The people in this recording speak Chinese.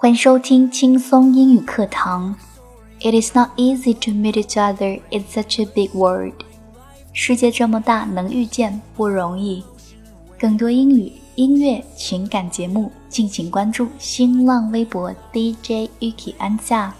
欢迎收听轻松英语课堂。It is not easy to meet each other in such a big world。世界这么大，能遇见不容易。更多英语、音乐、情感节目，敬请关注新浪微博 DJ Yuki 安夏。